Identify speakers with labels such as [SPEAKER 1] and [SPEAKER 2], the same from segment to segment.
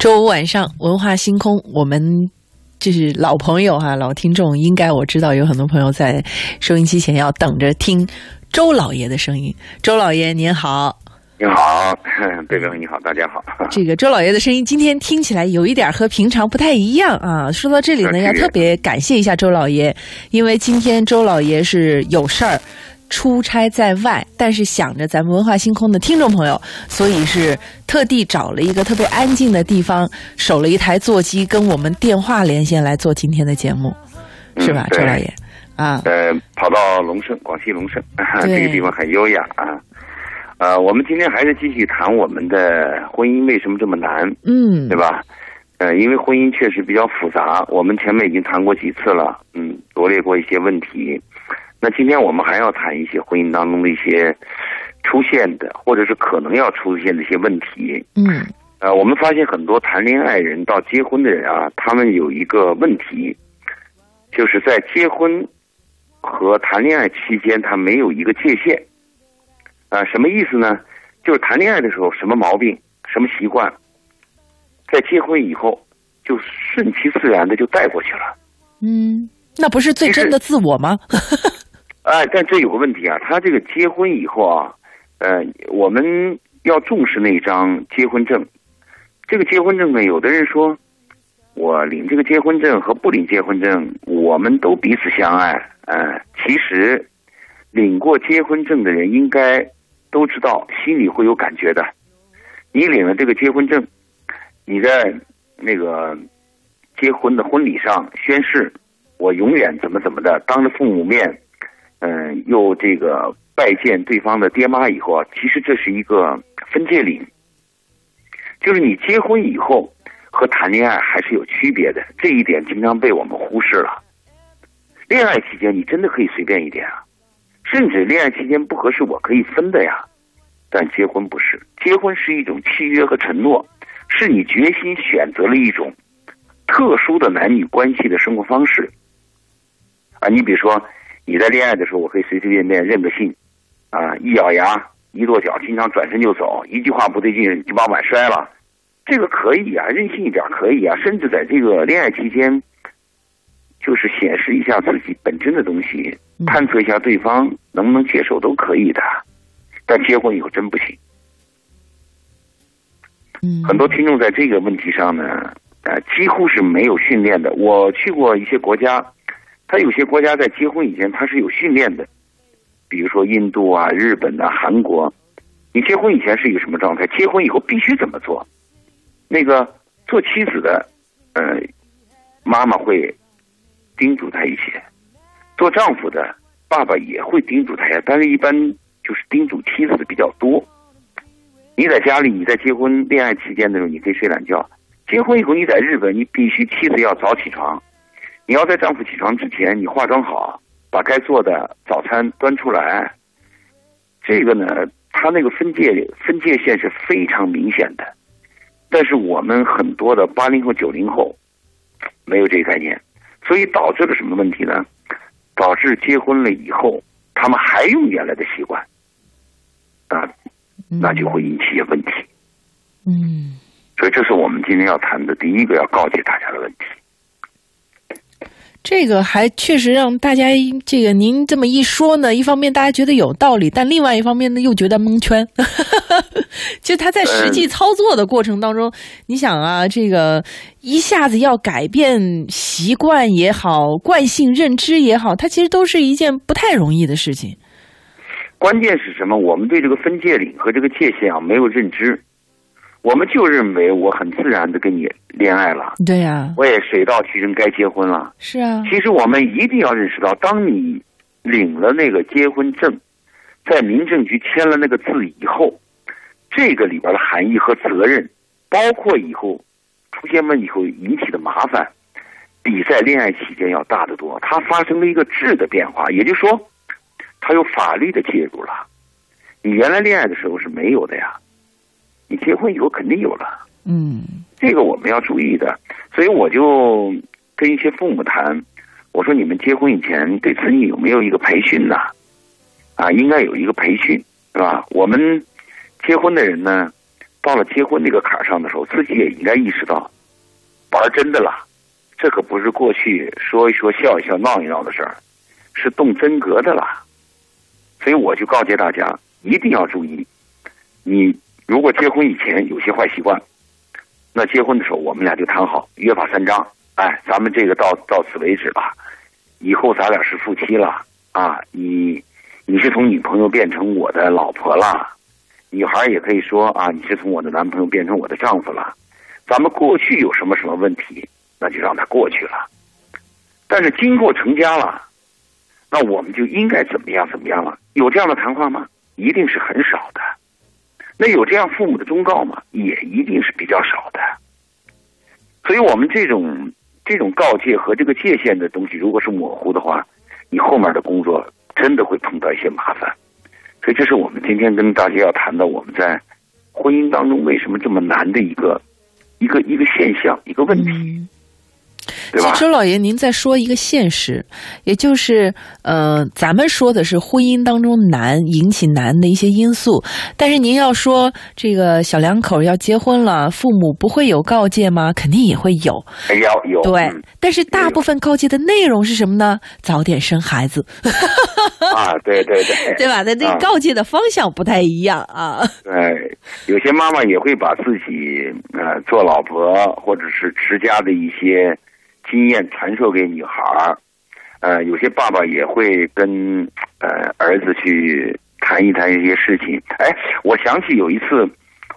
[SPEAKER 1] 周五晚上，文化星空，我们就是老朋友哈，老听众，应该我知道有很多朋友在收音机前要等着听周老爷的声音。周老爷您好，
[SPEAKER 2] 你好，贝贝你好，大家好。
[SPEAKER 1] 这个周老爷的声音今天听起来有一点和平常不太一样啊。说到这里呢，要特别感谢一下周老爷，因为今天周老爷是有事儿。出差在外，但是想着咱们文化星空的听众朋友，所以是特地找了一个特别安静的地方，守了一台座机，跟我们电话连线来做今天的节目，是吧，周老爷？啊，
[SPEAKER 2] 呃，跑到龙胜，广西龙胜，这个地方很优雅啊。呃，我们今天还是继续谈我们的婚姻为什么这么难，
[SPEAKER 1] 嗯，
[SPEAKER 2] 对吧？呃，因为婚姻确实比较复杂，我们前面已经谈过几次了，嗯，罗列过一些问题。那今天我们还要谈一些婚姻当中的一些出现的，或者是可能要出现的一些问题。
[SPEAKER 1] 嗯，
[SPEAKER 2] 呃，我们发现很多谈恋爱人到结婚的人啊，他们有一个问题，就是在结婚和谈恋爱期间，他没有一个界限。啊，什么意思呢？就是谈恋爱的时候什么毛病、什么习惯，在结婚以后就顺其自然的就带过去了。
[SPEAKER 1] 嗯，那不是最真的自我吗？
[SPEAKER 2] 哎，但这有个问题啊，他这个结婚以后啊，呃，我们要重视那张结婚证。这个结婚证呢，有的人说，我领这个结婚证和不领结婚证，我们都彼此相爱。哎，其实领过结婚证的人应该都知道，心里会有感觉的。你领了这个结婚证，你在那个结婚的婚礼上宣誓，我永远怎么怎么的，当着父母面。嗯，又这个拜见对方的爹妈以后啊，其实这是一个分界岭，就是你结婚以后和谈恋爱还是有区别的，这一点经常被我们忽视了。恋爱期间你真的可以随便一点啊，甚至恋爱期间不合适我可以分的呀，但结婚不是，结婚是一种契约和承诺，是你决心选择了一种特殊的男女关系的生活方式啊，你比如说。你在恋爱的时候，我可以随随便便任个性，啊，一咬牙一跺脚，经常转身就走，一句话不对劲就把碗摔了，这个可以啊，任性一点可以啊，甚至在这个恋爱期间，就是显示一下自己本真的东西，探测一下对方能不能接受都可以的，但结婚以后真不行。
[SPEAKER 1] 嗯，
[SPEAKER 2] 很多听众在这个问题上呢，呃，几乎是没有训练的。我去过一些国家。他有些国家在结婚以前他是有训练的，比如说印度啊、日本啊、韩国，你结婚以前是一个什么状态？结婚以后必须怎么做？那个做妻子的，呃，妈妈会叮嘱他一些；做丈夫的爸爸也会叮嘱他呀。但是，一般就是叮嘱妻子的比较多。你在家里，你在结婚恋爱期间的时候，你可以睡懒觉；结婚以后，你在日本，你必须妻子要早起床。你要在丈夫起床之前，你化妆好，把该做的早餐端出来。这个呢，他那个分界分界线是非常明显的。但是我们很多的八零后、九零后没有这个概念，所以导致了什么问题呢？导致结婚了以后，他们还用原来的习惯，啊，那就会引起一些问题。
[SPEAKER 1] 嗯，
[SPEAKER 2] 所以这是我们今天要谈的第一个要告诫大家的问题。
[SPEAKER 1] 这个还确实让大家，这个您这么一说呢，一方面大家觉得有道理，但另外一方面呢又觉得蒙圈。就他在实际操作的过程当中，你想啊，这个一下子要改变习惯也好，惯性认知也好，它其实都是一件不太容易的事情。
[SPEAKER 2] 关键是什么？我们对这个分界岭和这个界限啊没有认知。我们就认为我很自然的跟你恋爱了，
[SPEAKER 1] 对呀，
[SPEAKER 2] 我也水到渠成该结婚了。
[SPEAKER 1] 是啊，
[SPEAKER 2] 其实我们一定要认识到，当你领了那个结婚证，在民政局签了那个字以后，这个里边的含义和责任，包括以后出现问题后引起的麻烦，比在恋爱期间要大得多。它发生了一个质的变化，也就是说，它有法律的介入了。你原来恋爱的时候是没有的呀。你结婚以后肯定有了，
[SPEAKER 1] 嗯，
[SPEAKER 2] 这个我们要注意的，所以我就跟一些父母谈，我说你们结婚以前对子女有没有一个培训呢？啊，应该有一个培训，是吧？我们结婚的人呢，到了结婚这个坎上的时候，自己也应该意识到，玩真的了，这可不是过去说一说、笑一笑、闹一闹的事儿，是动真格的了。所以我就告诫大家，一定要注意，你如果结婚以前有些坏习惯，那结婚的时候我们俩就谈好，约法三章，哎，咱们这个到到此为止吧，以后咱俩是夫妻了啊，你你是从女朋友变成我的老婆了。女孩也可以说啊，你是从我的男朋友变成我的丈夫了。咱们过去有什么什么问题，那就让它过去了。但是经过成家了，那我们就应该怎么样怎么样了？有这样的谈话吗？一定是很少的。那有这样父母的忠告吗？也一定是比较少的。所以我们这种这种告诫和这个界限的东西，如果是模糊的话，你后面的工作真的会碰到一些麻烦。所以，这是我们今天跟大家要谈的，我们在婚姻当中为什么这么难的一个一个一个现象，一个问题。对吧？
[SPEAKER 1] 周老爷，您在说一个现实，也就是，呃，咱们说的是婚姻当中难引起难的一些因素，但是您要说这个小两口要结婚了，父母不会有告诫吗？肯定也会有，
[SPEAKER 2] 要有。
[SPEAKER 1] 对，但是大部分告诫的内容是什么呢？早点生孩子。
[SPEAKER 2] 啊，对对对，
[SPEAKER 1] 对吧？那那告诫的方向不太一样啊。
[SPEAKER 2] 对，有些妈妈也会把自己呃做老婆或者是持家的一些。经验传授给女孩儿，呃，有些爸爸也会跟呃儿子去谈一谈一些事情。哎，我想起有一次，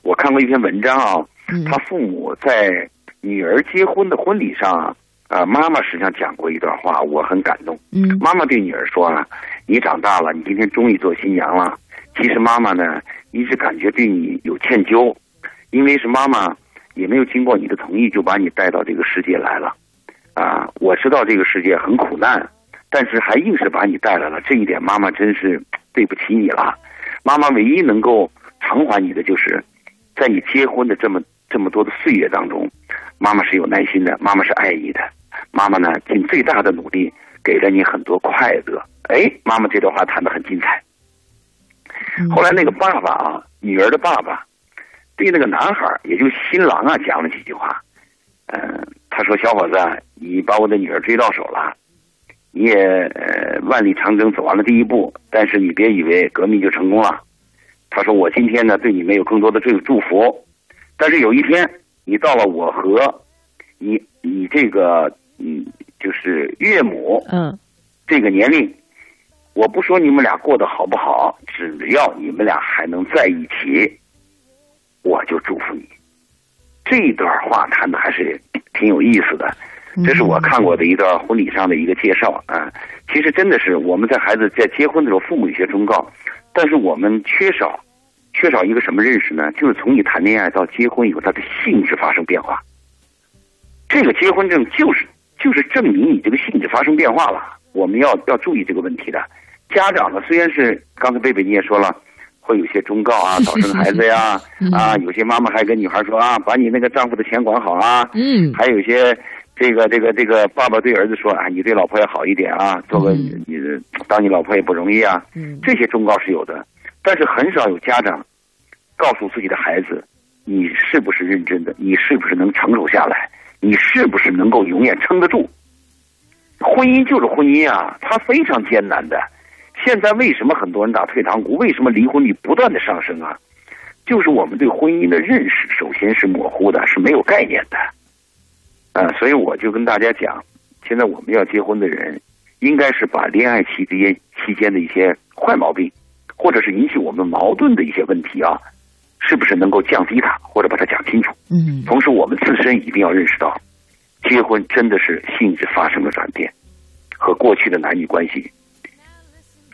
[SPEAKER 2] 我看过一篇文章啊，他父母在女儿结婚的婚礼上啊，妈妈实际上讲过一段话，我很感动。
[SPEAKER 1] 嗯，
[SPEAKER 2] 妈妈对女儿说啊：“你长大了，你今天终于做新娘了。其实妈妈呢，一直感觉对你有歉疚，因为是妈妈也没有经过你的同意就把你带到这个世界来了。”啊，我知道这个世界很苦难，但是还硬是把你带来了，这一点妈妈真是对不起你了。妈妈唯一能够偿还你的，就是在你结婚的这么这么多的岁月当中，妈妈是有耐心的，妈妈是爱你的，妈妈呢尽最大的努力给了你很多快乐。哎，妈妈这段话谈得很精彩。后来那个爸爸啊，女儿的爸爸，对那个男孩，也就新郎啊，讲了几句话，嗯。他说：“小伙子，你把我的女儿追到手了，你也呃万里长征走完了第一步，但是你别以为革命就成功了。”他说：“我今天呢对你没有更多的这个祝福，但是有一天你到了我和你你这个嗯就是岳母
[SPEAKER 1] 嗯
[SPEAKER 2] 这个年龄，我不说你们俩过得好不好，只要你们俩还能在一起，我就祝福你。”这一段话谈的还是。挺有意思的，这是我看过的一段婚礼上的一个介绍啊。其实真的是我们在孩子在结婚的时候，父母有些忠告，但是我们缺少缺少一个什么认识呢？就是从你谈恋爱到结婚以后，它的性质发生变化。这个结婚证就是就是证明你这个性质发生变化了。我们要要注意这个问题的。家长呢，虽然是刚才贝贝你也说了。会有些忠告啊，早生孩子呀，啊，有些妈妈还跟女孩说啊，把你那个丈夫的钱管好啊，
[SPEAKER 1] 嗯，
[SPEAKER 2] 还有些这个这个这个爸爸对儿子说啊，你对老婆要好一点啊，做个你当你老婆也不容易啊，
[SPEAKER 1] 嗯，
[SPEAKER 2] 这些忠告是有的，但是很少有家长告诉自己的孩子，你是不是认真的，你是不是能承受下来，你是不是能够永远撑得住？婚姻就是婚姻啊，它非常艰难的。现在为什么很多人打退堂鼓？为什么离婚率不断的上升啊？就是我们对婚姻的认识首先是模糊的，是没有概念的。啊，所以我就跟大家讲，现在我们要结婚的人，应该是把恋爱期间期间的一些坏毛病，或者是引起我们矛盾的一些问题啊，是不是能够降低它，或者把它讲清楚？
[SPEAKER 1] 嗯。
[SPEAKER 2] 同时，我们自身一定要认识到，结婚真的是性质发生了转变，和过去的男女关系。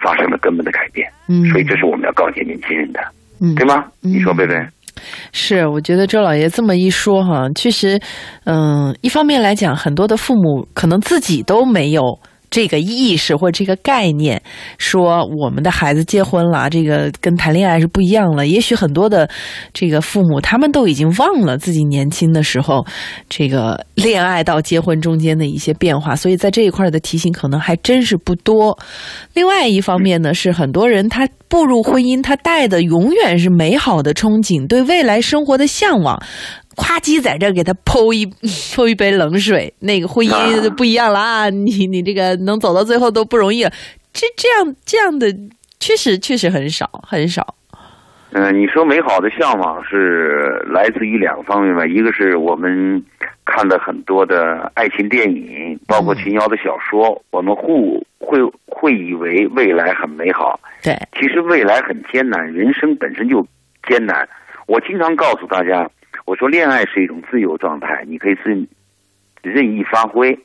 [SPEAKER 2] 发生了根本的改变，
[SPEAKER 1] 嗯，
[SPEAKER 2] 所以这是我们要告诫年轻人的，
[SPEAKER 1] 嗯，
[SPEAKER 2] 对吗？你说，贝贝？
[SPEAKER 1] 是，我觉得周老爷这么一说，哈，确实，嗯，一方面来讲，很多的父母可能自己都没有。这个意识或这个概念，说我们的孩子结婚了，这个跟谈恋爱是不一样了。也许很多的这个父母，他们都已经忘了自己年轻的时候，这个恋爱到结婚中间的一些变化，所以在这一块的提醒可能还真是不多。另外一方面呢，是很多人他步入婚姻，他带的永远是美好的憧憬，对未来生活的向往。夸叽在这儿给他泼一 泼一杯冷水，那个婚姻就不一样了啊！你你这个能走到最后都不容易了，这这样这样的确实确实很少很少。
[SPEAKER 2] 嗯，你说美好的向往是来自于两个方面吧，一个是我们看的很多的爱情电影，包括秦瑶的小说，我们互会会以为未来很美好。
[SPEAKER 1] 对，
[SPEAKER 2] 其实未来很艰难，人生本身就艰难。我经常告诉大家。我说，恋爱是一种自由状态，你可以自任意发挥，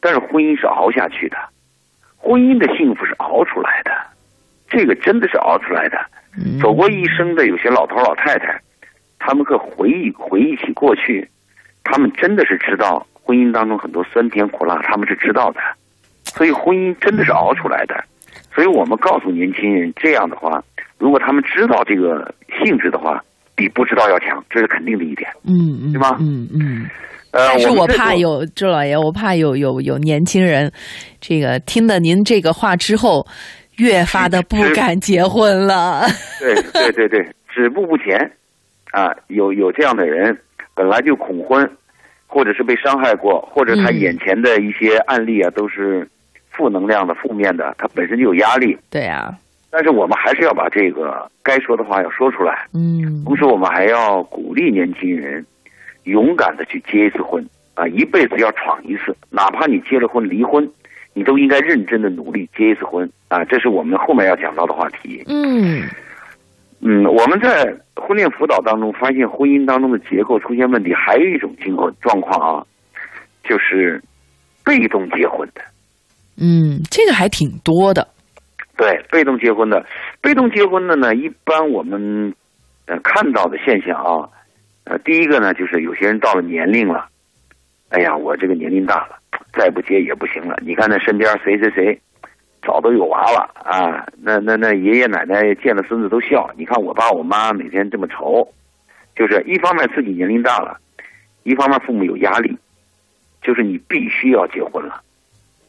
[SPEAKER 2] 但是婚姻是熬下去的，婚姻的幸福是熬出来的，这个真的是熬出来的。走过一生的有些老头老太太，他们可回忆回忆起过去，他们真的是知道婚姻当中很多酸甜苦辣，他们是知道的，所以婚姻真的是熬出来的。所以我们告诉年轻人，这样的话，如果他们知道这个性质的话。比不知道要强，这是肯定的一点，
[SPEAKER 1] 嗯嗯，
[SPEAKER 2] 对吗？
[SPEAKER 1] 嗯嗯。呃，但是我怕有周老爷，我怕有有有年轻人，这个听了您这个话之后，越发的不敢结婚了。
[SPEAKER 2] 对对对对，止步不前啊！有有这样的人，本来就恐婚，或者是被伤害过，或者他眼前的一些案例啊，都是负能量的、负面的，他本身就有压力。
[SPEAKER 1] 对呀。
[SPEAKER 2] 但是我们还是要把这个该说的话要说出来。
[SPEAKER 1] 嗯。
[SPEAKER 2] 同时，我们还要鼓励年轻人勇敢的去结一次婚啊！一辈子要闯一次，哪怕你结了婚离婚，你都应该认真的努力结一次婚啊！这是我们后面要讲到的话题。
[SPEAKER 1] 嗯。
[SPEAKER 2] 嗯，我们在婚恋辅导当中发现，婚姻当中的结构出现问题，还有一种情况状况啊，就是被动结婚的。
[SPEAKER 1] 嗯，这个还挺多的。
[SPEAKER 2] 对，被动结婚的，被动结婚的呢，一般我们呃看到的现象啊，呃，第一个呢，就是有些人到了年龄了，哎呀，我这个年龄大了，再不结也不行了。你看那身边谁谁谁，早都有娃了啊，那那那爷爷奶奶见了孙子都笑。你看我爸我妈每天这么愁，就是一方面自己年龄大了，一方面父母有压力，就是你必须要结婚了，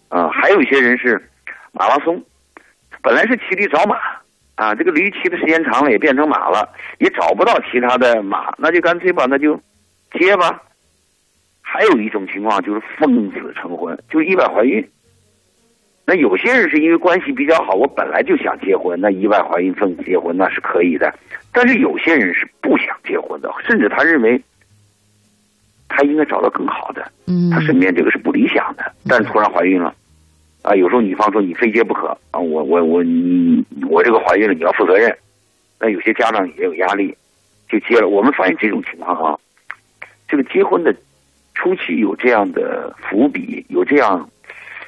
[SPEAKER 2] 啊，还有一些人是马拉松。本来是骑驴找马，啊，这个驴骑的时间长了也变成马了，也找不到其他的马，那就干脆吧，那就接吧。还有一种情况就是奉子成婚，就意外怀孕。那有些人是因为关系比较好，我本来就想结婚，那意外怀孕奉子结婚那是可以的。但是有些人是不想结婚的，甚至他认为他应该找到更好的，他身边这个是不理想的，但是突然怀孕了。啊，有时候女方说你非结不可啊，我我我你我这个怀孕了，你要负责任。那有些家长也有压力，就结了。我们发现这种情况啊，这个结婚的初期有这样的伏笔，有这样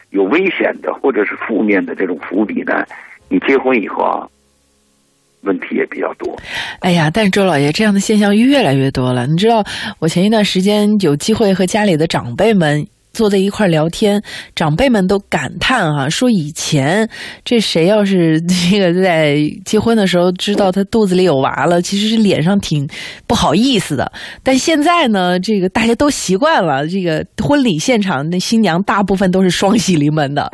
[SPEAKER 2] 有危险的或者是负面的这种伏笔呢，你结婚以后啊，问题也比较多。
[SPEAKER 1] 哎呀，但是周老爷这样的现象越来越多了。你知道，我前一段时间有机会和家里的长辈们。坐在一块聊天，长辈们都感叹啊，说以前这谁要是这个在结婚的时候知道他肚子里有娃了，其实是脸上挺不好意思的。但现在呢，这个大家都习惯了，这个婚礼现场那新娘大部分都是双喜临门的。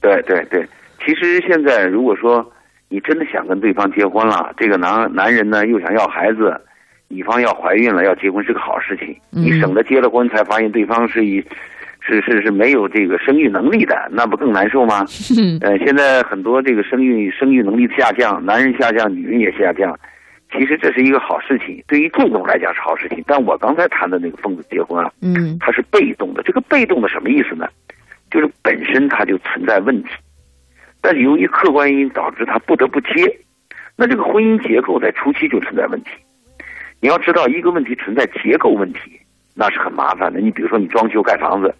[SPEAKER 2] 对对对，其实现在如果说你真的想跟对方结婚了，这个男男人呢又想要孩子，女方要怀孕了要结婚是个好事情，你省得结了婚才发现对方是以。是是是没有这个生育能力的，那不更难受吗？呃，现在很多这个生育生育能力下降，男人下降，女人也下降。其实这是一个好事情，对于这种来讲是好事情。但我刚才谈的那个疯子结婚啊，
[SPEAKER 1] 嗯，
[SPEAKER 2] 它是被动的。这个被动的什么意思呢？就是本身他就存在问题，但是由于客观原因导致他不得不结。那这个婚姻结构在初期就存在问题。你要知道，一个问题存在结构问题，那是很麻烦的。你比如说，你装修盖房子。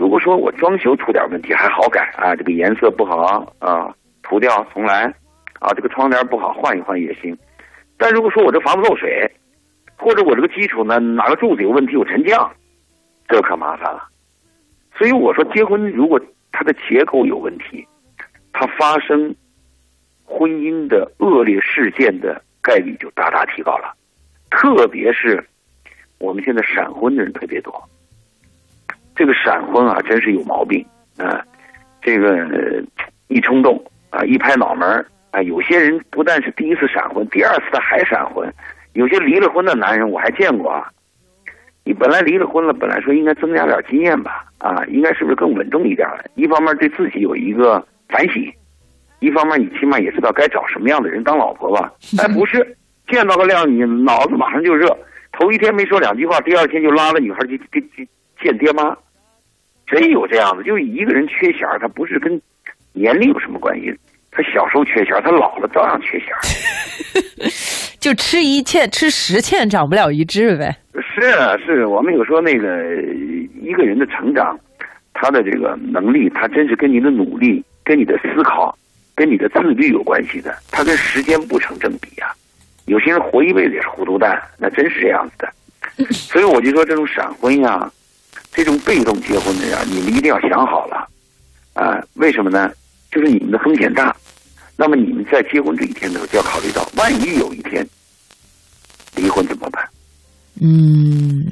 [SPEAKER 2] 如果说我装修出点问题还好改啊，这个颜色不好啊，涂掉重来，啊，这个窗帘不好换一换也行。但如果说我这房子漏水，或者我这个基础呢哪个柱子有问题有沉降，这可麻烦了。所以我说结婚如果它的结构有问题，它发生婚姻的恶劣事件的概率就大大提高了。特别是我们现在闪婚的人特别多。这个闪婚啊，真是有毛病啊！这个一冲动啊，一拍脑门啊，有些人不但是第一次闪婚，第二次他还闪婚。有些离了婚的男人我还见过啊。你本来离了婚了，本来说应该增加点经验吧，啊，应该是不是更稳重一点了？一方面对自己有一个反省，一方面你起码也知道该找什么样的人当老婆吧？哎，不是，见到个靓女，脑子马上就热，头一天没说两句话，第二天就拉着女孩去去去见爹妈，真有这样的。就一个人缺弦他不是跟年龄有什么关系，他小时候缺弦他老了照样缺弦
[SPEAKER 1] 就吃一堑，吃十堑，长不了一智呗。
[SPEAKER 2] 是啊，是我们有说那个一个人的成长，他的这个能力，他真是跟你的努力、跟你的思考、跟你的自律有关系的。他跟时间不成正比啊。有些人活一辈子也是糊涂蛋，那真是这样子的。所以我就说，这种闪婚呀，这种被动结婚的呀，你们一定要想好了啊。为什么呢？就是你们的风险大。那么你们在结婚这一天的时候，就要考虑到，万一有一天离婚怎么办？
[SPEAKER 1] 嗯，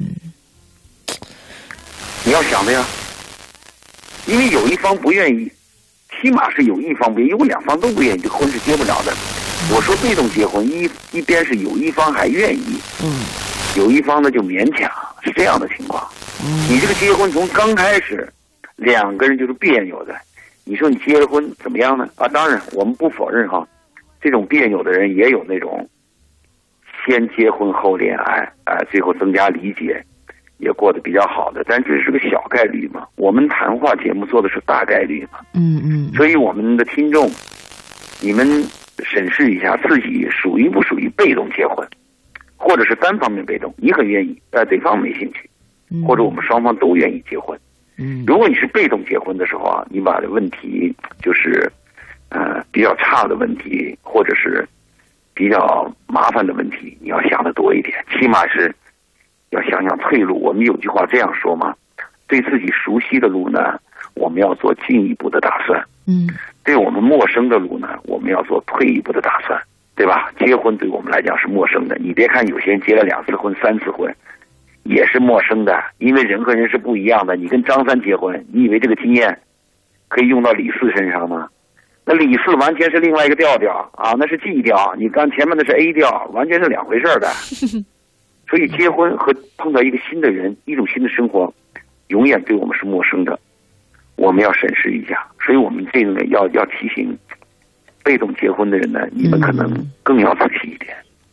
[SPEAKER 2] 你要想的呀，因为有一方不愿意，起码是有一方不愿意，如果两方都不愿意，这婚是结不了的。我说被动结婚，一一边是有一方还愿意，
[SPEAKER 1] 嗯，
[SPEAKER 2] 有一方呢就勉强，是这样的情况。你这个结婚从刚开始，两个人就是别扭的，你说你结了婚怎么样呢？啊，当然我们不否认哈，这种别扭的人也有那种。先结婚后恋爱，啊，最后增加理解，也过得比较好的，但这是个小概率嘛。我们谈话节目做的是大概率嘛。
[SPEAKER 1] 嗯嗯。
[SPEAKER 2] 所以我们的听众，你们审视一下自己属于不属于被动结婚，或者是单方面被动，你很愿意，但对方没兴趣，或者我们双方都愿意结婚。
[SPEAKER 1] 嗯。
[SPEAKER 2] 如果你是被动结婚的时候啊，你把问题就是，呃，比较差的问题，或者是。比较麻烦的问题，你要想的多一点，起码是要想想退路。我们有句话这样说嘛：对自己熟悉的路呢，我们要做进一步的打算；
[SPEAKER 1] 嗯，
[SPEAKER 2] 对我们陌生的路呢，我们要做退一步的打算，对吧？结婚对我们来讲是陌生的，你别看有些人结了两次婚、三次婚，也是陌生的，因为人和人是不一样的。你跟张三结婚，你以为这个经验可以用到李四身上吗？那李四完全是另外一个调调啊，那是 G 调，你刚前面的是 A 调，完全是两回事的。所以结婚和碰到一个新的人，一种新的生活，永远对我们是陌生的，我们要审视一下。所以我们这个呢，要要提醒被动结婚的人呢，你们可能更要仔细一点。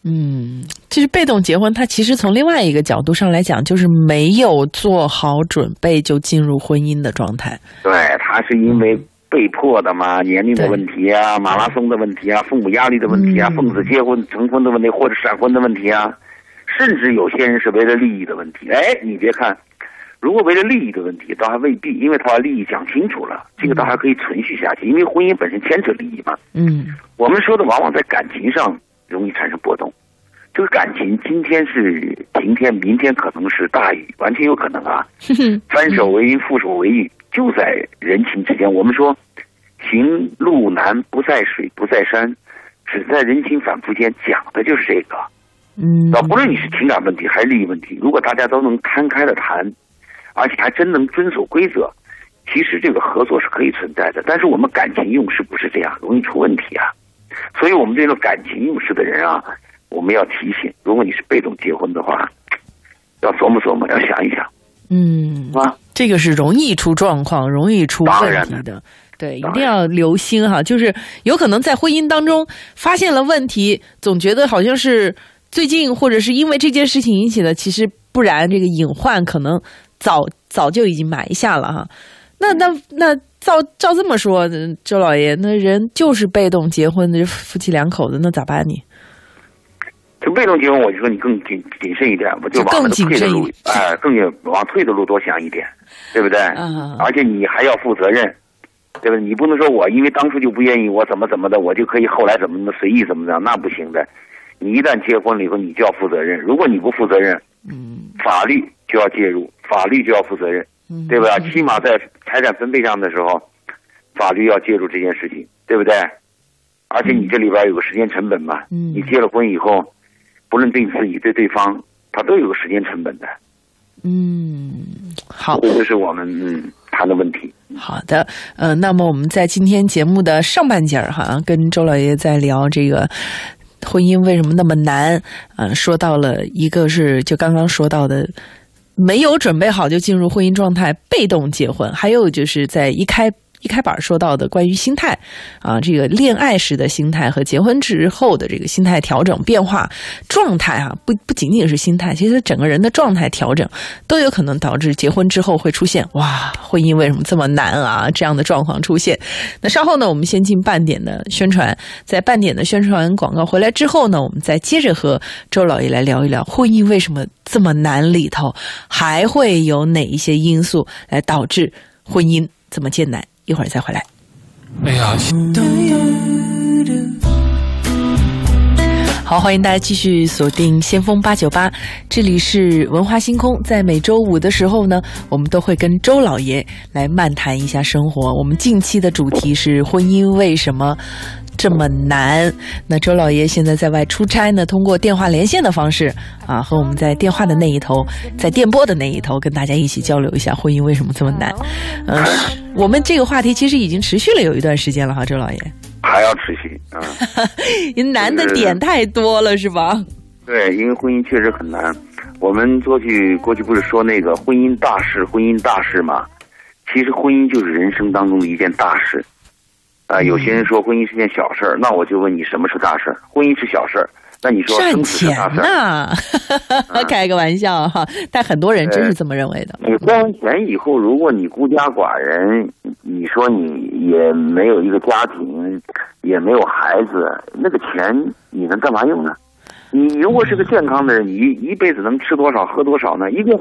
[SPEAKER 1] 嗯，其实被动结婚，它其实从另外一个角度上来讲，就是没有做好准备就进入婚姻的状态。
[SPEAKER 2] 对，他是因为。被迫的嘛，年龄的问题啊，马拉松的问题啊，父母压力的问题啊，奉子结婚成婚的问题，或者闪婚的问题啊，甚至有些人是为了利益的问题。哎，你别看，如果为了利益的问题，倒还未必，因为他把利益讲清楚了，这个倒还可以存续下去，因为婚姻本身牵扯利益嘛。
[SPEAKER 1] 嗯，
[SPEAKER 2] 我们说的往往在感情上容易产生波动，这个感情今天是晴天，明天可能是大雨，完全有可能啊。翻手为云，覆手为雨。就在人情之间，我们说，行路难不在水不在山，只在人情反复间，讲的就是这个。
[SPEAKER 1] 嗯，
[SPEAKER 2] 不论你是情感问题还是利益问题，如果大家都能摊开了谈，而且还真能遵守规则，其实这个合作是可以存在的。但是我们感情用事不是这样，容易出问题啊。所以我们这种感情用事的人啊，我们要提醒：如果你是被动结婚的话，要琢磨琢磨，要想一想。
[SPEAKER 1] 嗯，
[SPEAKER 2] 啊，
[SPEAKER 1] 这个是容易出状况、容易出问题的，对，一定要留心哈。就是有可能在婚姻当中发现了问题，总觉得好像是最近或者是因为这件事情引起的，其实不然，这个隐患可能早早就已经埋下了哈。那那那照照这么说，周老爷，那人就是被动结婚的夫妻两口子，那咋办呢？
[SPEAKER 2] 就被动结婚，我就说你更谨谨慎一点，我就往退的路，哎，更往退的路多想一点，对不对？
[SPEAKER 1] 嗯。
[SPEAKER 2] 而且你还要负责任，对吧？你不能说我因为当初就不愿意，我怎么怎么的，我就可以后来怎么怎么随意怎么着，那不行的。你一旦结婚了以后，你就要负责任。如果你不负责任，
[SPEAKER 1] 嗯，
[SPEAKER 2] 法律就要介入，法律就要负责任，对吧？起码在财产分配上的时候，法律要介入这件事情，对不对？而且你这里边有个时间成本嘛，你结了婚以后。不论对你自己对对方，他都有个时间成本的。
[SPEAKER 1] 嗯，好，
[SPEAKER 2] 这就是我们嗯谈的问题。
[SPEAKER 1] 好的，呃，那么我们在今天节目的上半截儿哈，跟周老爷在聊这个婚姻为什么那么难，嗯、说到了一个是就刚刚说到的。没有准备好就进入婚姻状态，被动结婚；还有就是在一开一开板说到的关于心态啊，这个恋爱时的心态和结婚之后的这个心态调整变化状态啊，不不仅仅是心态，其实整个人的状态调整都有可能导致结婚之后会出现哇，婚姻为什么这么难啊这样的状况出现。那稍后呢，我们先进半点的宣传，在半点的宣传广告回来之后呢，我们再接着和周老爷来聊一聊婚姻为什么这么难里头，还会有哪一些因素来导致婚姻这么艰难。一会儿再回来。
[SPEAKER 3] 哎呀，
[SPEAKER 1] 好，欢迎大家继续锁定先锋八九八，这里是文化星空。在每周五的时候呢，我们都会跟周老爷来漫谈一下生活。我们近期的主题是婚姻为什么这么难？那周老爷现在在外出差呢，通过电话连线的方式啊，和我们在电话的那一头，在电波的那一头，跟大家一起交流一下婚姻为什么这么难。嗯、我们这个话题其实已经持续了有一段时间了哈，周老爷。
[SPEAKER 2] 还要持续啊。
[SPEAKER 1] 您难的点太多了，是吧？
[SPEAKER 2] 对，因为婚姻确实很难。我们过去过去不是说那个婚姻大事，婚姻大事嘛？其实婚姻就是人生当中的一件大事。啊、有些人说婚姻是件小事儿，那我就问你，什么是大事儿？婚姻是小事儿，那你说
[SPEAKER 1] 赚钱
[SPEAKER 2] 大事儿？
[SPEAKER 1] 呐、开个玩笑哈，但很多人真是这么认为的。
[SPEAKER 2] 你赚完钱以后，如果你孤家寡人，你说你也没有一个家庭，也没有孩子，那个钱你能干嘛用呢？你如果是个健康的人，你一一辈子能吃多少喝多少呢？一个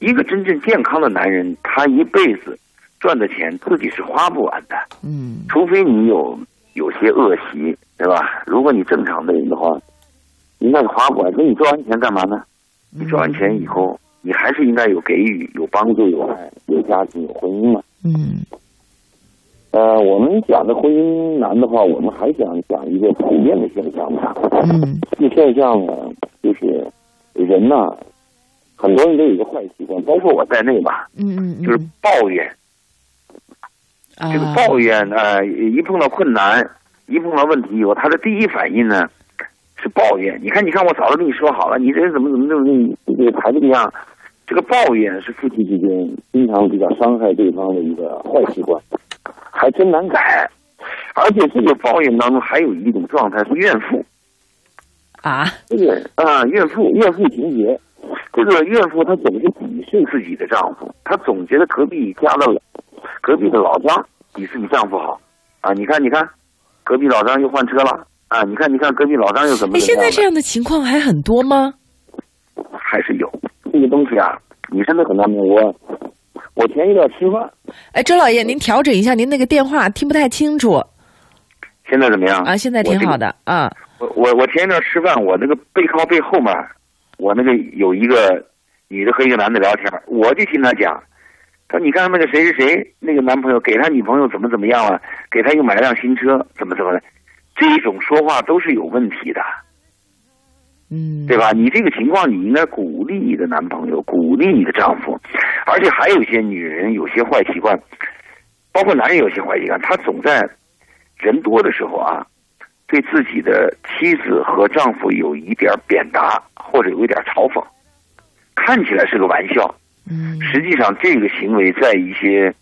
[SPEAKER 2] 一个真正健康的男人，他一辈子赚的钱自己是花不完的，
[SPEAKER 1] 嗯
[SPEAKER 2] 除非你有有些恶习，对吧？如果你正常的人的话，应该是花不完。那你赚完钱干嘛呢？你赚完钱以后，你还是应该有给予、有帮助、有爱、有家庭、有婚姻嘛。
[SPEAKER 1] 嗯
[SPEAKER 2] 呃，我们讲的婚姻难的话，我们还想讲一个普遍的现象吧。
[SPEAKER 1] 嗯
[SPEAKER 2] 这现象呢，就是人呐，很多人都有一个坏习惯，包括我在内吧，
[SPEAKER 1] 嗯嗯，
[SPEAKER 2] 就是抱怨。
[SPEAKER 1] 啊
[SPEAKER 2] 这个抱怨呃，一碰到困难，一碰到问题以后，他的第一反应呢是抱怨。你看，你看，我早就跟你说好了，你这人怎么怎么怎么这个还这个样？这个抱怨是夫妻之间经常比较伤害对方的一个坏习惯，还真难改。而且这个抱怨当中还有一种状态是怨妇，
[SPEAKER 1] 啊
[SPEAKER 2] 这个啊怨妇怨妇情节，这个怨妇她总是鄙视自己的丈夫，她总觉得隔壁家的隔壁的老张比自己丈夫好啊！你看，你看，隔壁老张又换车了啊！你看，你看，隔壁老张又怎么
[SPEAKER 1] 哎，
[SPEAKER 2] 怎么样？
[SPEAKER 1] 现在这样的情况还很多吗？
[SPEAKER 2] 还是有这个东西啊，你真的很难明。我我前一段吃饭，
[SPEAKER 1] 哎，周老爷，您调整一下您那个电话，听不太清楚
[SPEAKER 2] 现在怎么样
[SPEAKER 1] 啊，现在挺好。的啊。
[SPEAKER 2] 我我我前一段吃饭，我那个背靠背后面，我那个有一个女的和一个男的聊天，我就听他讲。他说：“你看那个谁谁谁，那个男朋友给他女朋友怎么怎么样了，给他又买了辆新车，怎么怎么的，这种说话都是有问题的。”
[SPEAKER 1] 嗯，
[SPEAKER 2] 对吧？你这个情况，你应该鼓励你的男朋友，鼓励你的丈夫，而且还有一些女人有些坏习惯，包括男人有些坏习惯，他总在人多的时候啊，对自己的妻子和丈夫有一点贬达或者有一点嘲讽，看起来是个玩笑，
[SPEAKER 1] 嗯
[SPEAKER 2] 实际上这个行为在一些，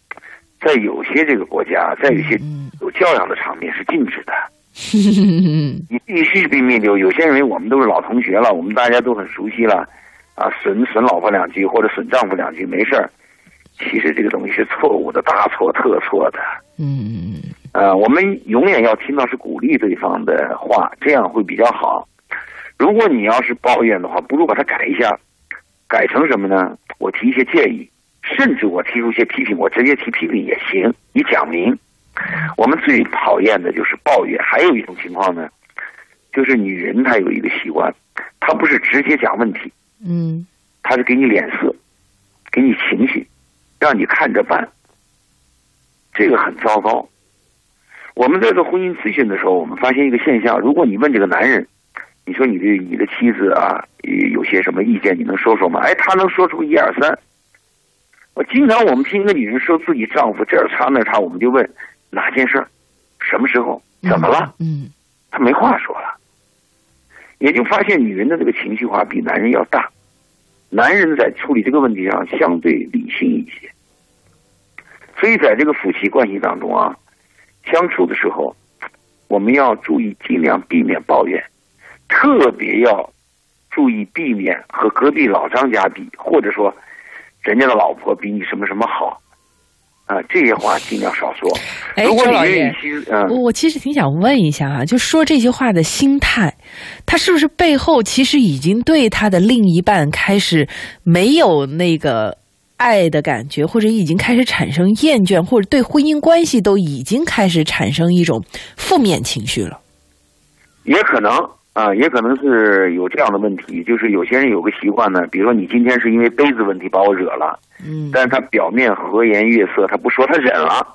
[SPEAKER 2] 在有些这个国家，在有些
[SPEAKER 1] 嗯
[SPEAKER 2] 有教养的场面是禁止的。
[SPEAKER 1] 嗯
[SPEAKER 2] 你必须避免流。有些人认为我们都是老同学了，我们大家都很熟悉了，啊，损损老婆两句或者损丈夫两句没事儿。其实这个东西是错误的，大错特错的。
[SPEAKER 1] 嗯
[SPEAKER 2] 呃，我们永远要听到是鼓励对方的话，这样会比较好。如果你要是抱怨的话，不如把它改一下，改成什么呢？我提一些建议，甚至我提出一些批评，我直接提批评也行，你讲明。我们最讨厌的就是抱怨。还有一种情况呢，就是女人她有一个习惯，她不是直接讲问题，
[SPEAKER 1] 嗯
[SPEAKER 2] 她是给你脸色，给你情绪，让你看着办。这个很糟糕。我们在做婚姻咨询的时候，我们发现一个现象：如果你问这个男人，你说你对你的妻子啊有些什么意见，你能说说吗？哎，她能说出一二三。我经常我们听一个女人说自己丈夫这儿差那儿差，我们就问哪件事儿，什么时候，怎么了？
[SPEAKER 1] 嗯。
[SPEAKER 2] 她没话说了，也就发现女人的这个情绪化比男人要大，男人在处理这个问题上相对理性一些，所以在这个夫妻关系当中啊，相处的时候，我们要注意尽量避免抱怨，特别要注意避免和隔壁老张家比，或者说人家的老婆比你什么什么好。啊，这些话尽量少说。
[SPEAKER 1] 哎
[SPEAKER 2] 如果
[SPEAKER 1] 周老爷我我其实挺想问一下啊，就说这些话的心态，他是不是背后其实已经对他的另一半开始没有那个爱的感觉，或者已经开始产生厌倦，或者对婚姻关系都已经开始产生一种负面情绪了？
[SPEAKER 2] 也可能啊，也可能是有这样的问题，就是有些人有个习惯呢，比如说你今天是因为杯子问题把我惹了，
[SPEAKER 1] 嗯
[SPEAKER 2] 但是他表面和颜悦色，他不说，他忍了。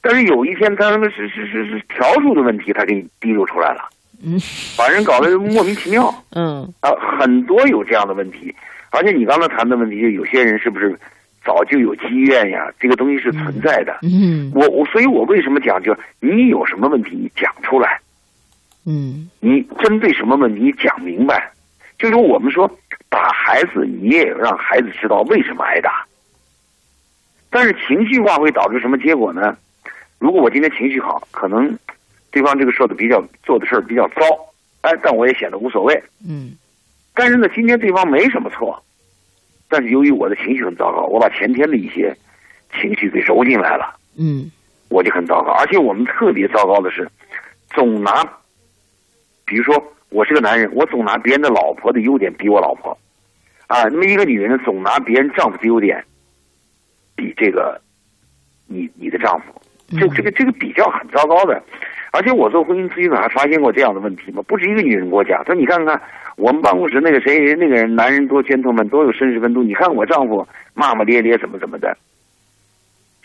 [SPEAKER 2] 但是有一天他们是是是是条数的问题，他给你滴溜出来了，
[SPEAKER 1] 嗯
[SPEAKER 2] 把人搞得莫名其妙
[SPEAKER 1] 嗯
[SPEAKER 2] 啊，很多有这样的问题。而且你刚才谈的问题，就有些人是不是早就有积怨呀？这个东西是存在的。
[SPEAKER 1] 嗯
[SPEAKER 2] 我我，所以我为什么讲，就你有什么问题，你讲出来。
[SPEAKER 1] 嗯
[SPEAKER 2] 你针对什么问题你讲明白，就是我们说打孩子，你也让孩子知道为什么挨打。但是情绪化会导致什么结果呢？如果我今天情绪好，可能对方这个说的比较做的事儿比较糟，哎，但我也显得无所谓。
[SPEAKER 1] 嗯
[SPEAKER 2] 但是呢，今天对方没什么错，但是由于我的情绪很糟糕，我把前天的一些情绪给揉进来了。
[SPEAKER 1] 嗯
[SPEAKER 2] 我就很糟糕。而且我们特别糟糕的是，总拿，比如说我是个男人，我总拿别人的老婆的优点比我老婆，啊，那么一个女人呢，总拿别人丈夫的优点比这个你你的丈夫，这这个这个比较很糟糕的。而且我做婚姻咨询呢，还发现过这样的问题嘛，不止一个女人给我讲，说你看看我们办公室那个谁谁那个人，男人多 gentleman，多有绅士风度，你看我丈夫骂骂咧咧，怎么怎么的。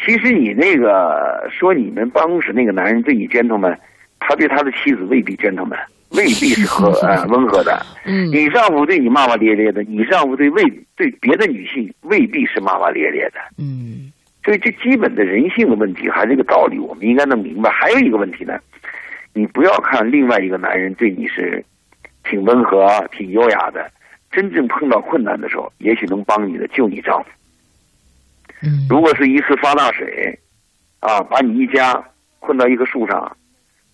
[SPEAKER 2] 其实你那个说你们办公室那个男人对你 gentleman，他对他的妻子未必 gentleman，未必是和呃温和的。
[SPEAKER 1] 嗯
[SPEAKER 2] 你丈夫对你骂骂咧咧的，你丈夫对未对别的女性未必是骂骂咧咧的。
[SPEAKER 1] 嗯
[SPEAKER 2] 所以这基本的人性的问题还是这个道理，我们应该能明白。还有一个问题呢，你不要看另外一个男人对你是挺温和、挺优雅的，真正碰到困难的时候，也许能帮你的就你丈夫。
[SPEAKER 1] 嗯
[SPEAKER 2] 如果是一次发大水，啊，把你一家困到一棵树上，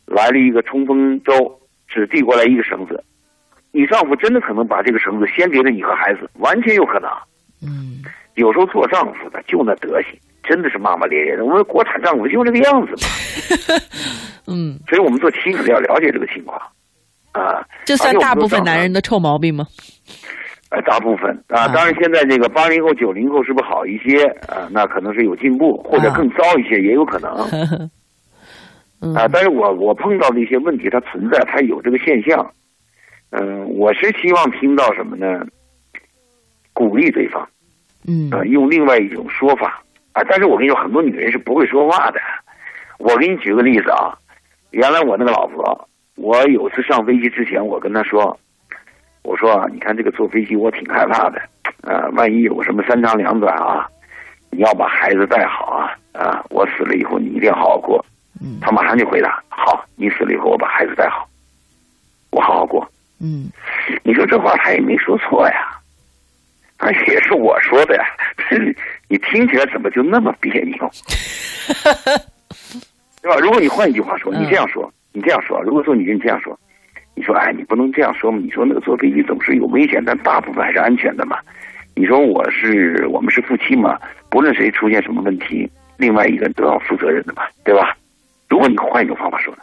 [SPEAKER 2] 来了一个冲锋舟，只递过来一个绳子，你丈夫真的可能把这个绳子先给了你和孩子，完全有可能。
[SPEAKER 1] 嗯
[SPEAKER 2] 有时候做丈夫的就那德行，真的是骂骂咧咧的。我们国产丈夫就这个样子嘛，
[SPEAKER 1] 嗯，
[SPEAKER 2] 所以我们做妻子要了解这个情况，啊，
[SPEAKER 1] 这算大部分男
[SPEAKER 2] 人。
[SPEAKER 1] 的臭毛病吗？
[SPEAKER 2] 呃，大部分啊，
[SPEAKER 1] 啊
[SPEAKER 2] 当然现在这个八零后、九零后是不是好一些啊？那可能是有进步，或者
[SPEAKER 1] 啊
[SPEAKER 2] 更糟一些也有可能。
[SPEAKER 1] 嗯
[SPEAKER 2] 啊，但是我我碰到的一些问题，它存在，它有这个现象。嗯、我是希望听到什么呢？鼓励对方，
[SPEAKER 1] 嗯
[SPEAKER 2] 呃，用另外一种说法啊。但是我跟你说，很多女人是不会说话的。我给你举个例子啊，原来我那个老婆，我有次上飞机之前，我跟她说，我说啊，你看这个坐飞机我挺害怕的，啊，万一有个什么三长两短啊，你要把孩子带好啊，啊，我死了以后你一定要好好过。
[SPEAKER 1] 嗯
[SPEAKER 2] 他马上就回答：“好，你死了以后，我把孩子带好，我好好过。
[SPEAKER 1] 嗯”
[SPEAKER 2] 你说这话他也没说错呀，而且也是我说的呀，你听起来怎么就那么别扭，对吧？如果你换一句话说，
[SPEAKER 1] 嗯
[SPEAKER 2] 你这样说，你这样说，如果说你跟你这样说，你说哎，你不能这样说嘛？你说那个坐飞机总是有危险，但大部分还是安全的嘛。你说我是我们是夫妻嘛，不论谁出现什么问题，另外一个人都要负责任的嘛，对吧？如果你换一种方法说呢，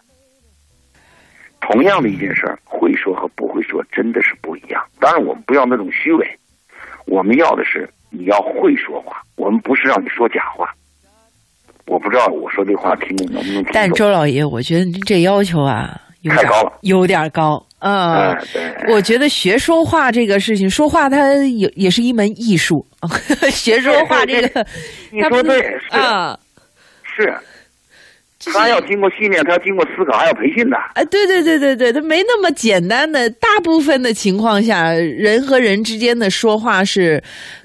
[SPEAKER 2] 同样的一件事儿，会说和不会说真的是不一样。当然，我们不要那种虚伪，我们要的是你要会说话，我们不是让你说假话。我不知道我说这话听众能不能听
[SPEAKER 1] 但？周老爷，我觉得您这要求啊，有点
[SPEAKER 2] 太高了
[SPEAKER 1] 有点高啊。
[SPEAKER 2] 哎，对，
[SPEAKER 1] 我觉得学说话这个事情，说话它也也是一门艺术。学说话这个，
[SPEAKER 2] 你说对是
[SPEAKER 1] 啊，
[SPEAKER 2] 是他要经过训练，他要经过思考，还要培训的。
[SPEAKER 1] 啊，对对对对对，他没那么简单的。大部分的情况下，人和人之间的说话是，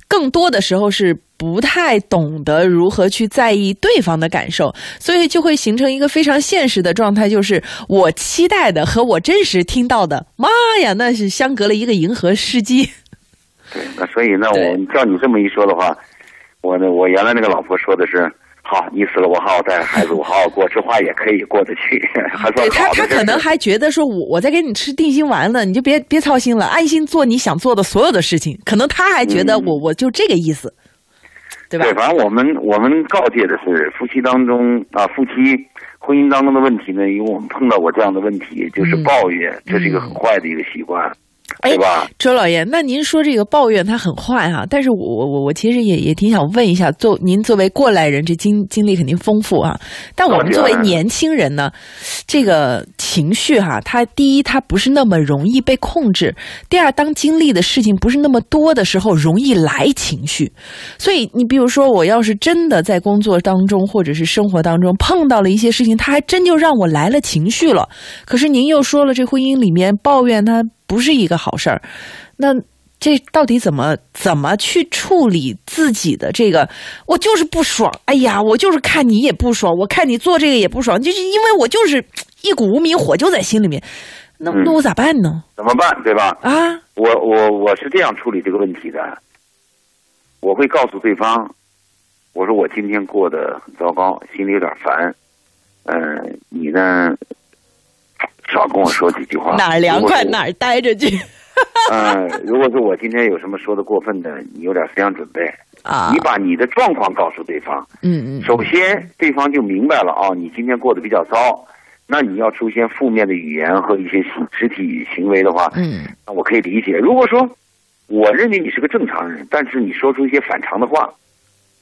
[SPEAKER 1] 更多的时候是不太懂得如何去在意对方的感受，所以就会形成一个非常现实的状态，就是我期待的和我真实听到的，妈呀，那是相隔了一个银河世纪。
[SPEAKER 2] 对，那所以那我照你这么一说的话，我呢，我原来那个老婆说的是，好，你死了，我好好带孩子，我好好过，这话也可以过得去，还算
[SPEAKER 1] 对他，他可能 还觉得说我我在给你吃定心丸呢，你就别别操心了，安心做你想做的所有的事情。可能他还觉得
[SPEAKER 2] 嗯
[SPEAKER 1] 我、我就这个意思，对吧？
[SPEAKER 2] 对，反正我们我们告诫的是，夫妻当中啊，夫妻婚姻当中的问题呢，因为我们碰到过这样的问题，就是
[SPEAKER 1] 嗯
[SPEAKER 2] 抱怨，这是一个很坏的一个习惯，
[SPEAKER 1] 哎
[SPEAKER 2] 对吧？
[SPEAKER 1] 周老爷，那您说这个抱怨他很坏哈、但是我我我我其实也也挺想问一下，作您作为过来人，这经经历肯定丰富啊。但我们作为年轻人呢，这个情绪哈、它第一它不是那么容易被控制，第二当经历的事情不是那么多的时候，容易来情绪。所以你比如说，我要是真的在工作当中或者是生活当中碰到了一些事情，他还真就让我来了情绪了。可是您又说了，这婚姻里面抱怨它不是一个好事儿，那这到底怎么怎么去处理自己的这个？我就是不爽，哎呀，我就是看你也不爽，我看你做这个也不爽，就是因为我就是一股无名火就在心里面，那
[SPEAKER 2] 嗯
[SPEAKER 1] 那我咋办呢？
[SPEAKER 2] 怎么办？对吧？
[SPEAKER 1] 啊，
[SPEAKER 2] 我我我是这样处理这个问题的，我会告诉对方，我说我今天过得很糟糕，心里有点烦，嗯、你呢，少跟我说几句话。
[SPEAKER 1] 哪儿凉快哪儿待着去
[SPEAKER 2] 嗯，如果说我今天有什么说的过分的，你有点思想准备，
[SPEAKER 1] 啊
[SPEAKER 2] 你把你的状况告诉对方，
[SPEAKER 1] 嗯嗯
[SPEAKER 2] 首先对方就明白了哦，你今天过得比较糟，那你要出现负面的语言和一些行肢体行为的话，
[SPEAKER 1] 嗯
[SPEAKER 2] 那我可以理解。如果说我认为你是个正常人，但是你说出一些反常的话，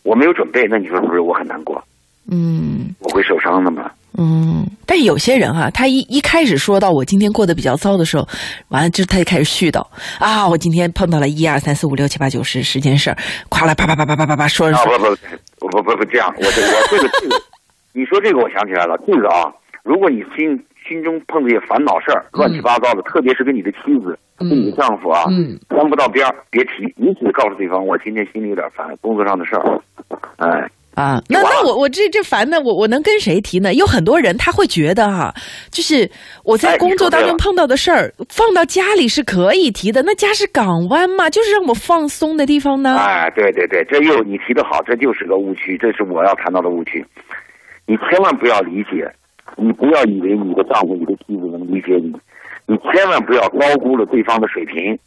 [SPEAKER 2] 我没有准备，那你说是不是我很难过？
[SPEAKER 1] 嗯
[SPEAKER 2] 我会受伤的嘛？
[SPEAKER 1] 嗯。但有些人哈、他一一开始说到我今天过得比较糟的时候，完了就他就开始絮叨啊，我今天碰到了一二三四五六七八九十十件事儿，夸啦啪啪啪啪啪啪啪说着
[SPEAKER 2] 啊
[SPEAKER 1] 说，
[SPEAKER 2] 不不不不不这样，我这我这个这个，你说这个我想起来了，这个啊，如果你心心中碰这些烦恼事儿，乱七八糟的，特别是跟你的妻子、跟你的丈夫啊，
[SPEAKER 1] 嗯。
[SPEAKER 2] 沾不到边儿，别提，你只告诉对方，我今天心里有点烦，工作上的事儿，哎，
[SPEAKER 1] 啊，那那我我这这烦的，我我能跟谁提呢？有很多人他会觉得哈、就是我在
[SPEAKER 2] 哎
[SPEAKER 1] 工作当中碰到的事儿，放到家里是可以提的，那家是港湾嘛，就是让我放松的地方呢。
[SPEAKER 2] 哎，对对对，这又你提的好，这就是个误区，这是我要谈到的误区。你千万不要理解，你不要以为你的丈夫、你的妻子能理解你，你千万不要高估了对方的水平。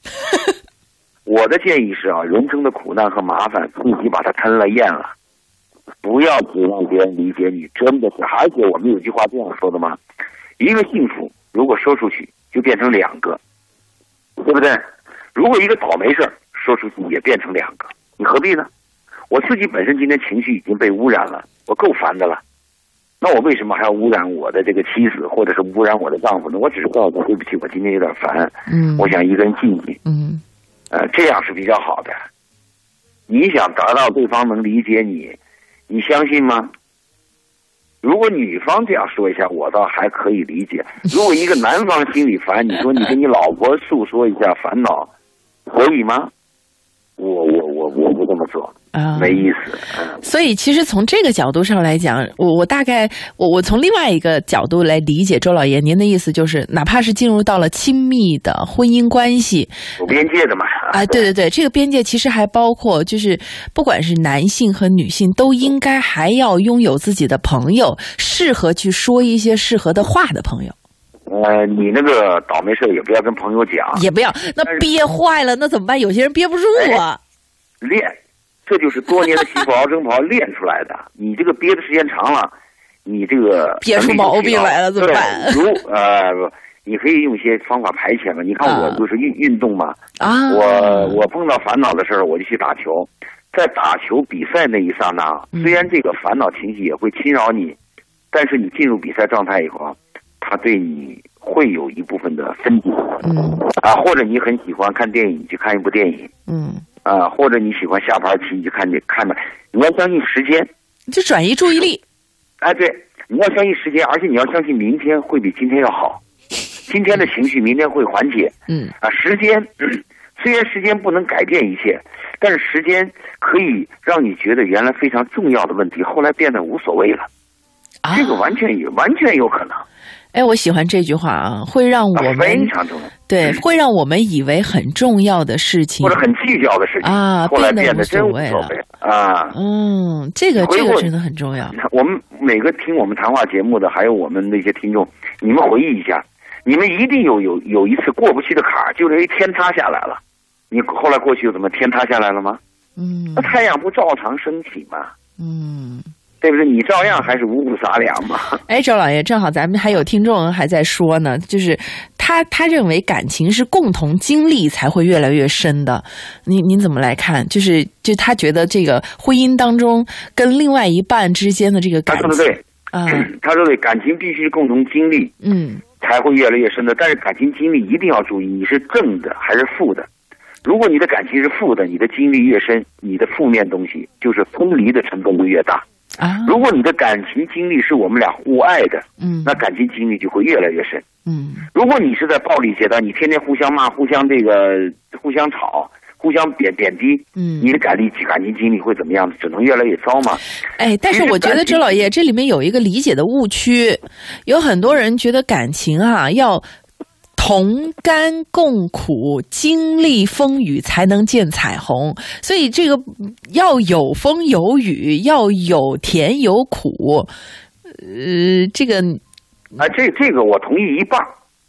[SPEAKER 2] 我的建议是啊，人生的苦难和麻烦，自己把它吞了咽了，不要指望别人理解你，真的是。而且我们有句话这样说的嘛，一个幸福如果说出去，就变成两个，对不对？如果一个倒霉事儿说出去也变成两个，你何必呢？我自己本身今天情绪已经被污染了，我够烦的了。那我为什么还要污染我的这个妻子，或者是污染我的丈夫呢？我只是告诉他对不起，我今天有点烦，
[SPEAKER 1] 嗯
[SPEAKER 2] 我想一个人静静，
[SPEAKER 1] 嗯
[SPEAKER 2] 呃，这样是比较好的。你想达到对方能理解你，你相信吗？如果女方这样说一下，我倒还可以理解。如果一个男方心里烦，你说你跟你老婆诉说一下烦恼，可以吗？我我我我不这么做，
[SPEAKER 1] 啊，
[SPEAKER 2] 没意思。嗯，
[SPEAKER 1] 所以，其实从这个角度上来讲，我我大概我我从另外一个角度来理解周老爷您的意思，就是哪怕是进入到了亲密的婚姻关系
[SPEAKER 2] 有边界的嘛。
[SPEAKER 1] 啊，对对对，这个边界其实还包括，就是不管是男性和女性，都应该还要拥有自己的朋友，适合去说一些适合的话的朋友，
[SPEAKER 2] 呃，你那个倒霉事儿也不要跟朋友讲，
[SPEAKER 1] 也不要那憋坏了，那怎么办？有些人憋不住啊。
[SPEAKER 2] 练，这就是多年的起跑征跑练出来的。你这个憋的时间长了，你这个
[SPEAKER 1] 憋出毛病来了怎么办
[SPEAKER 2] 对如呃，不你可以用一些方法排遣嘛。你看我
[SPEAKER 1] 啊
[SPEAKER 2] 就是运运动嘛，
[SPEAKER 1] 啊，
[SPEAKER 2] 我我碰到烦恼的事儿，我就去打球。在打球比赛那一刹那，
[SPEAKER 1] 嗯
[SPEAKER 2] 虽然这个烦恼情绪也会侵扰你，但是你进入比赛状态以后啊，它对你会有一部分的分解
[SPEAKER 1] 嗯
[SPEAKER 2] 啊，或者你很喜欢看电影，你去看一部电影。
[SPEAKER 1] 嗯，
[SPEAKER 2] 啊，或者你喜欢下盘棋，你就看你看吧。你要相信时间，
[SPEAKER 1] 就转移注意力。
[SPEAKER 2] 哎，对，你要相信时间，而且你要相信明天会比今天要好。今天的情绪，明天会缓解
[SPEAKER 1] 嗯
[SPEAKER 2] 啊。时间，嗯虽然时间不能改变一切，但是时间可以让你觉得原来非常重要的问题，后来变得无所谓了。
[SPEAKER 1] 啊，
[SPEAKER 2] 这个完全有，完全有可能。
[SPEAKER 1] 哎，我喜欢这句话啊，会让我们、
[SPEAKER 2] 非常重要，
[SPEAKER 1] 对，会让我们以为很重要的事情
[SPEAKER 2] 或者很计较的事情
[SPEAKER 1] 啊，
[SPEAKER 2] 后来
[SPEAKER 1] 变
[SPEAKER 2] 变得真无
[SPEAKER 1] 谓
[SPEAKER 2] 所谓啊。
[SPEAKER 1] 嗯，这个这个真的很重要。
[SPEAKER 2] 我们每个听我们谈话节目的，还有我们那些听众，你们回忆一下，你们一定有有有一次过不去的坎儿，就是一天塌下来了。你后来过去又怎么天塌下来了吗？
[SPEAKER 1] 嗯
[SPEAKER 2] 那太阳不照常升起吗？
[SPEAKER 1] 嗯。
[SPEAKER 2] 对不对？你照样还是五谷杂粮嘛。
[SPEAKER 1] 哎，周老爷，正好咱们还有听众还在说呢，就是他他认为感情是共同经历才会越来越深的。您您怎么来看？就是就他觉得这个婚姻当中跟另外一半之间的这个
[SPEAKER 2] 他
[SPEAKER 1] 感情
[SPEAKER 2] 说的对，
[SPEAKER 1] 啊，
[SPEAKER 2] 他说对，感情必须是共同经历
[SPEAKER 1] 嗯
[SPEAKER 2] 才会越来越深的。但是感情经历一定要注意，你是正的还是负的。如果你的感情是负的，你的经历越深，你的负面东西就是分离的成本就越大。
[SPEAKER 1] 啊，
[SPEAKER 2] 如果你的感情经历是我们俩互爱的，
[SPEAKER 1] 嗯
[SPEAKER 2] 那感情经历就会越来越深。
[SPEAKER 1] 嗯
[SPEAKER 2] 如果你是在暴力阶段，你天天互相骂、互相这个、互相吵、互相贬贬低，
[SPEAKER 1] 嗯
[SPEAKER 2] 你的感力感情经历会怎么样？只能越来越糟嘛。
[SPEAKER 1] 哎，但是我觉得周老爷这里面有一个理解的误区，有很多人觉得感情啊要同甘共苦，经历风雨才能见彩虹，所以这个要有风有雨，要有甜有苦，呃，这个
[SPEAKER 2] 啊，这这个我同意一半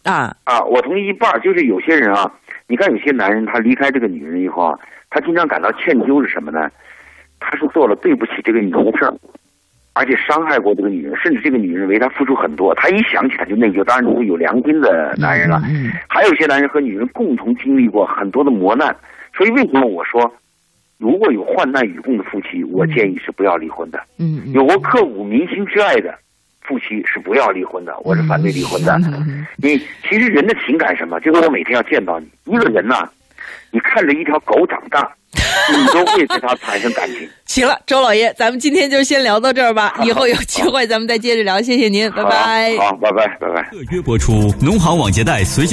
[SPEAKER 1] 啊，
[SPEAKER 2] 啊，我同意一半。就是有些人啊，你看有些男人他离开这个女人以后啊，他经常感到歉疚是什么呢？他是做了对不起这个女人的事儿，而且伤害过这个女人，甚至这个女人为他付出很多，他一想起来就内疚。当然，如果有良心的男人了。
[SPEAKER 1] 嗯
[SPEAKER 2] 还有一些男人和女人共同经历过很多的磨难，所以为什么我说，如果有患难与共的夫妻，我建议是不要离婚的。
[SPEAKER 1] 嗯嗯，
[SPEAKER 2] 有过刻骨铭心之爱的夫妻是不要离婚的，我是反对离婚的。
[SPEAKER 1] 嗯
[SPEAKER 2] 你其实人的情感是什么？就是我每天要见到你一个人呐、你看着一条狗长大，你都会对它产生感情。
[SPEAKER 1] 行了，周老爷，咱们今天就先聊到这儿吧，以后有机会咱们再接着聊，谢谢您，拜拜。
[SPEAKER 2] 好，拜拜，拜拜。
[SPEAKER 3] 特约播出，农行网捷贷随。